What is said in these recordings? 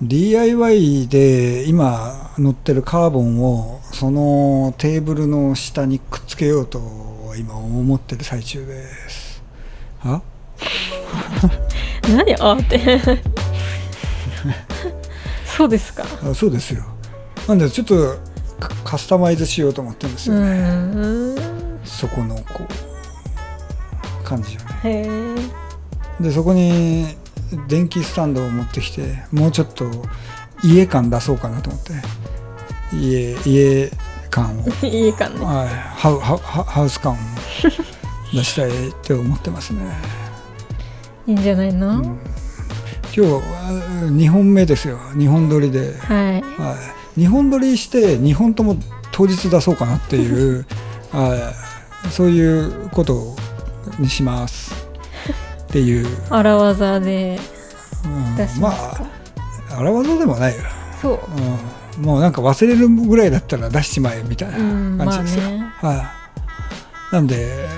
DIY で今乗ってるカーボンをそのテーブルの下にくっつけようと今思ってる最中です。あ何あって。そうですか。あそうですよ。なんでちょっとカカスタマイズしようと思ってるんですうよね、ん。そこのこう感じをね。でそこに電気スタンドを持ってきてもうちょっと家感出そうかなと思って。家家感を。いいかね。はい、ハウハウハウス感を出したいって思ってますね。いいんじゃないの、うん。今日は2本目ですよ。2本撮りで、はい。はい、2本撮りして2本とも当日出そうかなっていう、はい、そういうことにしますっていう、荒技で。うん。まあ荒技でもないよ、そう。うん、もうなんか忘れるぐらいだったら出しちまえみたいなうんまあ感じです。よ。ね。はい、なんでえ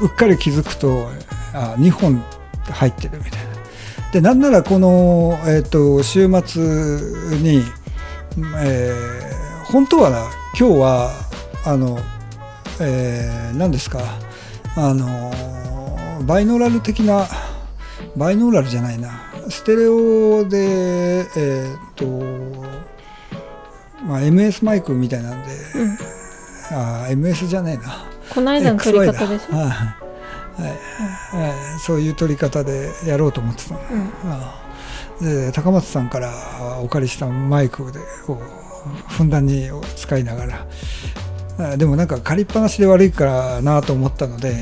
ーうっかり気づくとあ2本入ってるみたいな。でなんならこの、えー、と週末に、えー本当はな今日はあの、えー何ですか？あのバイノーラル的なバイノーラルじゃないな。ステレオでえっ、と、まあ、MS マイクみたいなんで、うん。あ MS じゃねえな。この間の撮り方でしょ？だはい。はい。はい。そういう撮り方でやろうと思ってたの、うん。で高松さんからお借りしたマイクでをふんだんに使いながらあでもなんか借りっぱなしで悪いからなと思ったので、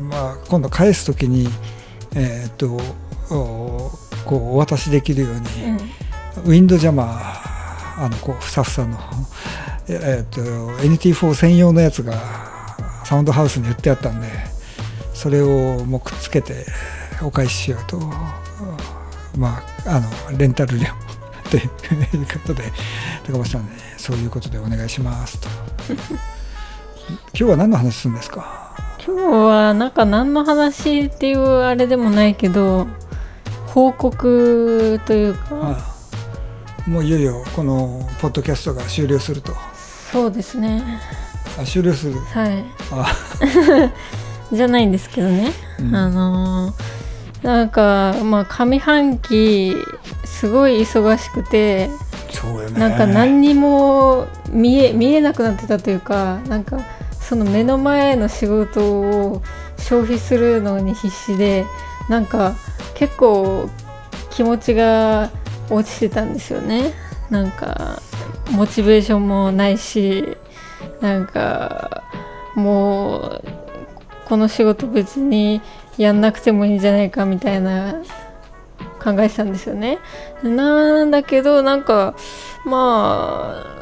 まあ、今度返す時にえーっとおこうお渡しできるように、うん。ウィンドジャマーあのこうふさふさの、ええーっと NT4 専用のやつがサウンドハウスに売ってあったんでそれをもうくっつけてお返ししようとまああのレンタル料ということで高橋さんねそういうことでお願いしますと 今日は何の話するんですか？今日はなんか何の話っていうあれでもないけど報告というか。もういよいよこのポッドキャストが終了すると。そうですね。あ終了する？はい。あ、じゃないんですけどね、うん。あのーなんかまあ上半期すごい忙しくてそうよね。なんか何にも見え見えなくなってたというかなんかその目の前の仕事を消費するのに必死でなんか結構気持ちが落ちてたんですよねなんかモチベーションもないしなんかもうこの仕事別にやんなくてもいいんじゃないかみたいな考えてたんですよね。なんだけどなんかまあ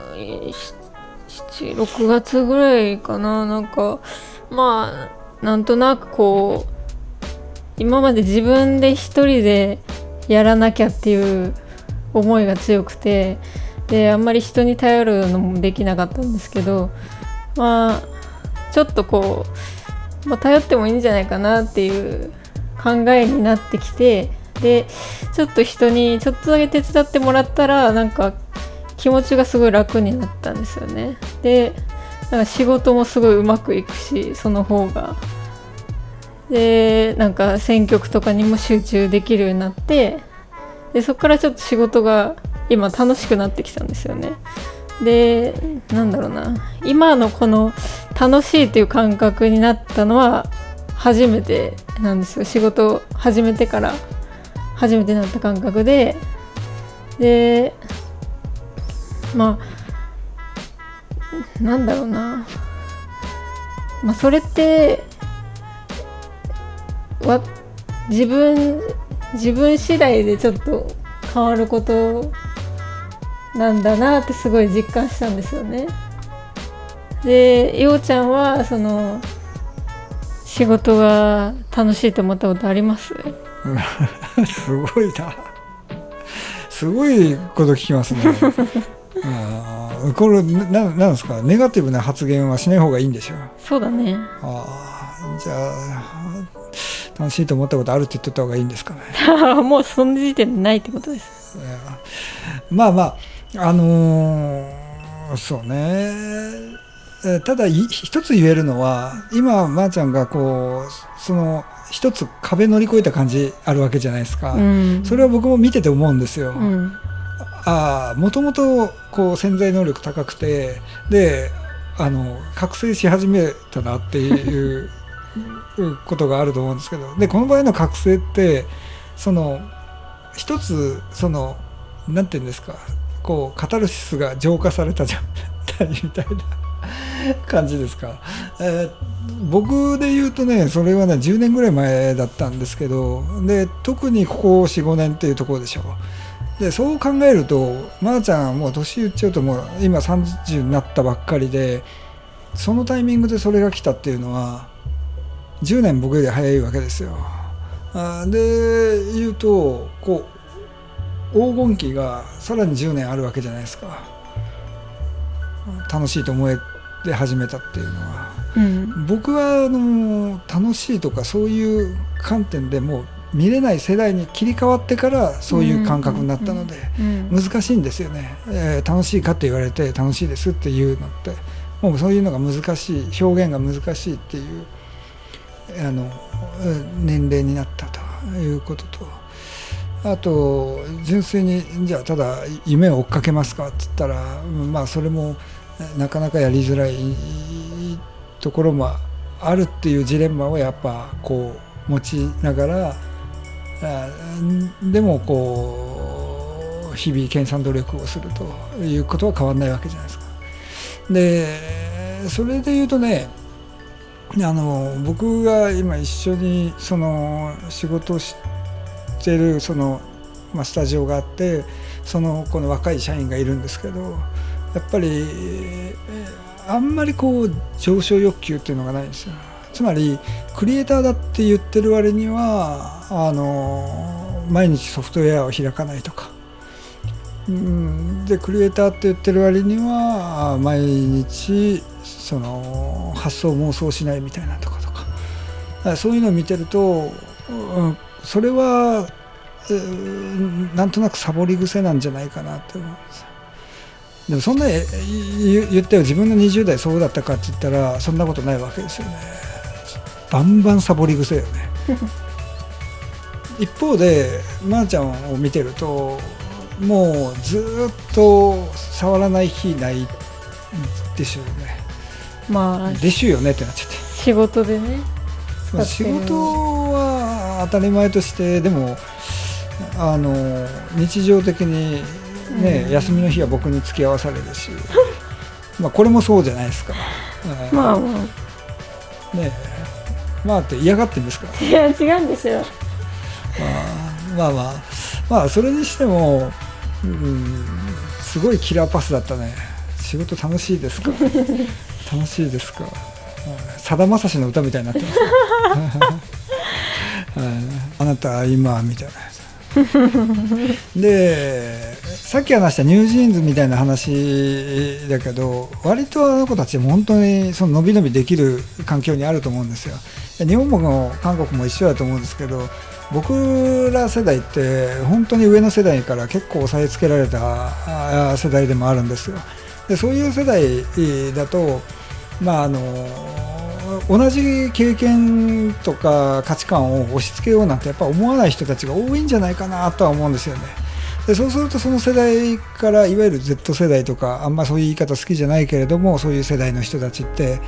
76月ぐらいかな。なんかまあなんとなくこう今まで自分で一人でやらなきゃっていう思いが強くてであんまり人に頼るのもできなかったんですけどまあちょっとこう、まあ、頼ってもいいんじゃないかなっていう考えになってきてでちょっと人にちょっとだけ手伝ってもらったらなんか気持ちがすごい楽になったんですよね。でなんか仕事もすごいうまくいくしその方が。でなんか選曲とかにも集中できるようになってでそこからちょっと仕事が今楽しくなってきたんですよね。でなんだろうな。今のこの楽しいという感覚になったのは初めてなんですよ。仕事を始めてから初めてなった感覚で。でまあなんだろうなまあそれってわ自分自分次第でちょっと変わることなんだなってすごい実感したんですよね。でようちゃんはその仕事が楽しいと思ったことあります？すごいな。すごいこと聞きますね。これななんですか？ネガティブな発言はしない方がいいんでしょう。そうだね。ああじゃあ楽しいと思ったことあるって言ってた方がいいんですかね。もうその時点でないってことですまあまああのーそうねえーただい一つ言えるのは今まー、ちゃんがこうその一つ壁乗り越えた感じあるわけじゃないですか、うんそれは僕も見てて思うんですよ。うんああもともとこう潜在能力高くてであの覚醒し始めたなっていう ことがあると思うんですけどでこの場合の覚醒ってその一つそのなんていうんですかこうカタルシスが浄化されたじゃんみたいな感じですか、えー僕で言うとねそれはね10年ぐらい前だったんですけどで特にここ45年っていうところでしょ。うでそう考えるとまー、ちゃんはもう年言っちゃうともう今30になったばっかりでそのタイミングでそれが来たっていうのは10年僕より早いわけですよ。あーで言うとこう黄金期がさらに10年あるわけじゃないですか。楽しいと思えて始めたっていうのは。うん。僕はあの楽しいとかそういう観点でもう見れない世代に切り替わってからそういう感覚になったので、うん難しいんですよね、えー楽しいかって言われて楽しいですっていうのって。もうそういうのが難しい表現が難しいっていうあのうん年齢になったということと。あと純粋にじゃあただ夢を追っかけますかって言ったらうんまあそれもなかなかやりづらいところもあるっていうジレンマをやっぱこう持ちながらあでもこう日々研鑽努力をするということは変わらないわけじゃないですか。でそれで言うとねあの僕が今一緒にその仕事をしてるその、まあ、スタジオがあってそのこの若い社員がいるんですけどやっぱりあんまりこう上昇欲求っていうのがないんですよ。つまりクリエイターだって言ってる割にはあの毎日ソフトウェアを開かないとか、うん、でクリエイターって言ってる割には毎日その発想妄想しないみたいなとかとか。そういうのを見てると、うん、それは、えーなんとなくサボり癖なんじゃないかなって思うんです。でもそんな言言ってよ。自分の20代そうだったかって言ったらそんなことないわけですよね。バンバンサボり癖よね。一方でまー、ちゃんを見てるともうずーっと触らない日ないでしょうね。まあでしゅよねってなっちゃって。仕事でね。まあ仕事は当たり前としてでもあの日常的にね、うん。休みの日は僕に付き合わされるし。まあこれもそうじゃないですか、うんまあ。まねまあって嫌がってるんですか？あいや違うんですよ。まあまあまあまあそれにしても、うん、すごいキラーパスだったね。仕事楽しいですか？楽しいですか？さだまさしの歌みたいになってます、はい。あなたは今みたいな。でさっき話したニュージーンズみたいな話だけど割とあの子たちも本当にその伸び伸びできる環境にあると思うんですよ。で日本も韓国も一緒だと思うんですけど僕ら世代って本当に上の世代から結構押さえつけられた世代でもあるんですよでそういう世代だとまああの同じ経験とか価値観を押し付けようなんてやっぱ思わない人たちが多いんじゃないかなとは思うんですよね。でそうするとその世代からいわゆる Z 世代とかあんまそういう言い方好きじゃないけれどもそういう世代の人たちって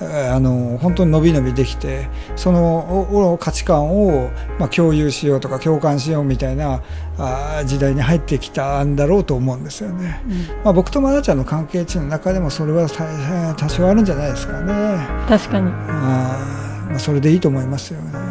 あの本当に伸び伸びできてそのお価値観を、まあ、共有しようとか共感しようみたいなあ時代に入ってきたんだろうと思うんですよね。まあ、僕と愛菜ちゃんの関係値の中でもそれは多多少あるんじゃないですかね。確かにあーまあ、それでいいと思いますよね。